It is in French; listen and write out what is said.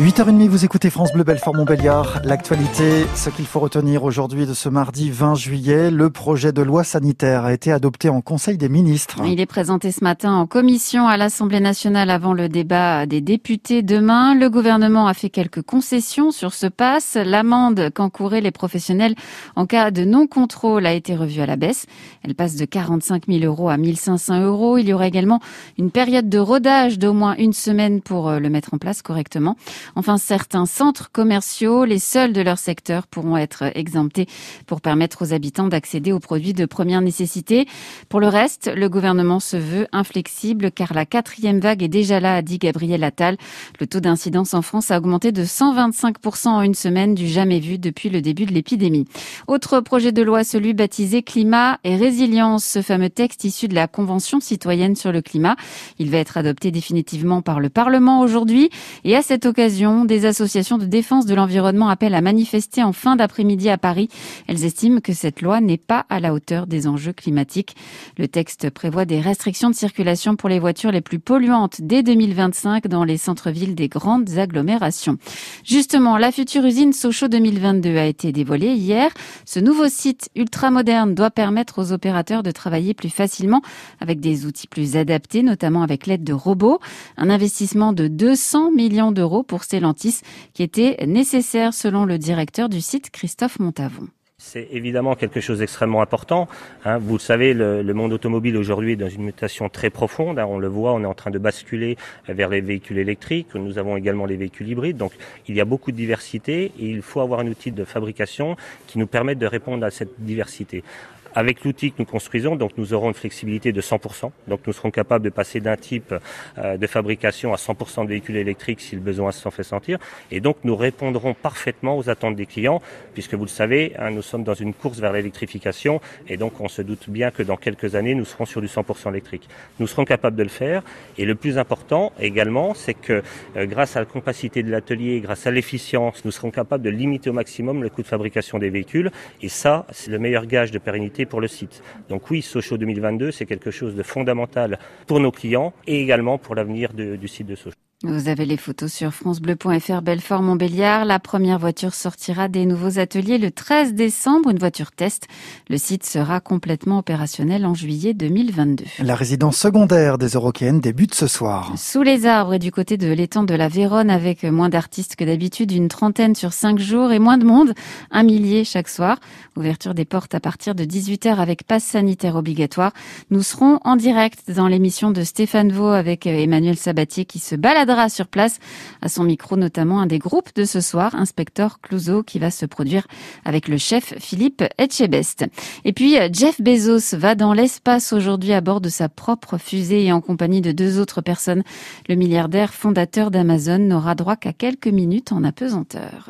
8h30, vous écoutez France Bleu Belfort Montbéliard. L'actualité, ce qu'il faut retenir aujourd'hui de ce mardi 20 juillet, le projet de loi sanitaire a été adopté en Conseil des ministres. Il est présenté ce matin en commission à l'Assemblée nationale avant le débat des députés demain. Le gouvernement a fait quelques concessions sur ce pass. L'amende qu'encouraient les professionnels en cas de non-contrôle a été revue à la baisse. Elle passe de 45 000 euros à 1500 euros. Il y aura également une période de rodage d'au moins une semaine pour euh, le mettre en place correctement. Enfin, certains centres commerciaux, les seuls de leur secteur, pourront être exemptés pour permettre aux habitants d'accéder aux produits de première nécessité. Pour le reste, le gouvernement se veut inflexible car la quatrième vague est déjà là, a dit Gabriel Attal. Le taux d'incidence en France a augmenté de 125% en une semaine, du jamais vu depuis le début de l'épidémie. Autre projet de loi, celui baptisé Climat et résilience, ce fameux texte issu de la Convention citoyenne sur le climat. Il va être adopté définitivement par le Parlement aujourd'hui et à cette occasion, des associations de défense de l'environnement appellent à manifester en fin d'après-midi à Paris. Elles estiment que cette loi n'est pas à la hauteur des enjeux climatiques. Le texte prévoit des restrictions de circulation pour les voitures les plus polluantes dès 2025 dans les centres-villes des grandes agglomérations. Justement, la future usine Sochaux 2022 a été dévoilée hier. Ce nouveau site ultramoderne doit permettre aux opérateurs de travailler plus facilement avec des outils plus adaptés, notamment avec l'aide de robots. Un investissement de 200 millions d'euros pour Qui était nécessaire selon le directeur du site Christophe Montavon. C'est évidemment quelque chose d'extrêmement important. Hein. Vous le savez, le, monde automobile aujourd'hui est dans une mutation très profonde. Hein. On le voit, on est en train de basculer vers les véhicules électriques. Nous avons également les véhicules hybrides. Donc, il y a beaucoup de diversité et il faut avoir un outil de fabrication qui nous permette de répondre à cette diversité. Avec l'outil que nous construisons, donc nous aurons une flexibilité de 100%. Donc nous serons capables de passer d'un type euh, de fabrication à 100% de véhicules électriques si le besoin s'en fait sentir. Et donc nous répondrons parfaitement aux attentes des clients, puisque vous le savez, hein, nous sommes dans une course vers l'électrification, et donc on se doute bien que dans quelques années, nous serons sur du 100% électrique. Nous serons capables de le faire. Et le plus important également, c'est que euh, grâce à la capacité de l'atelier, grâce à l'efficience, nous serons capables de limiter au maximum le coût de fabrication des véhicules. Et ça, c'est le meilleur gage de pérennité pour le site. Donc oui, Sochaux 2022, c'est quelque chose de fondamental pour nos clients et également pour l'avenir du site de Sochaux. Vous avez les photos sur francebleu.fr Belfort Montbéliard. La première voiture sortira des nouveaux ateliers le 13 décembre, une voiture test. Le site sera complètement opérationnel en juillet 2022. La résidence secondaire des Eurokéennes débute ce soir. Sous les arbres et du côté de l'étang de la Véronne avec moins d'artistes que d'habitude, une trentaine sur cinq jours et moins de monde, un millier chaque soir. Ouverture des portes à partir de 18h avec passe sanitaire obligatoire. Nous serons en direct dans l'émission de Stéphane Vaux avec Emmanuel Sabatier qui se balade sur place. À son micro, notamment un des groupes de ce soir, Inspecteur Clouseau, qui va se produire avec le chef Philippe Etchebest. Et puis, Jeff Bezos va dans l'espace aujourd'hui à bord de sa propre fusée et en compagnie de deux autres personnes. Le milliardaire fondateur d'Amazon n'aura droit qu'à quelques minutes en apesanteur.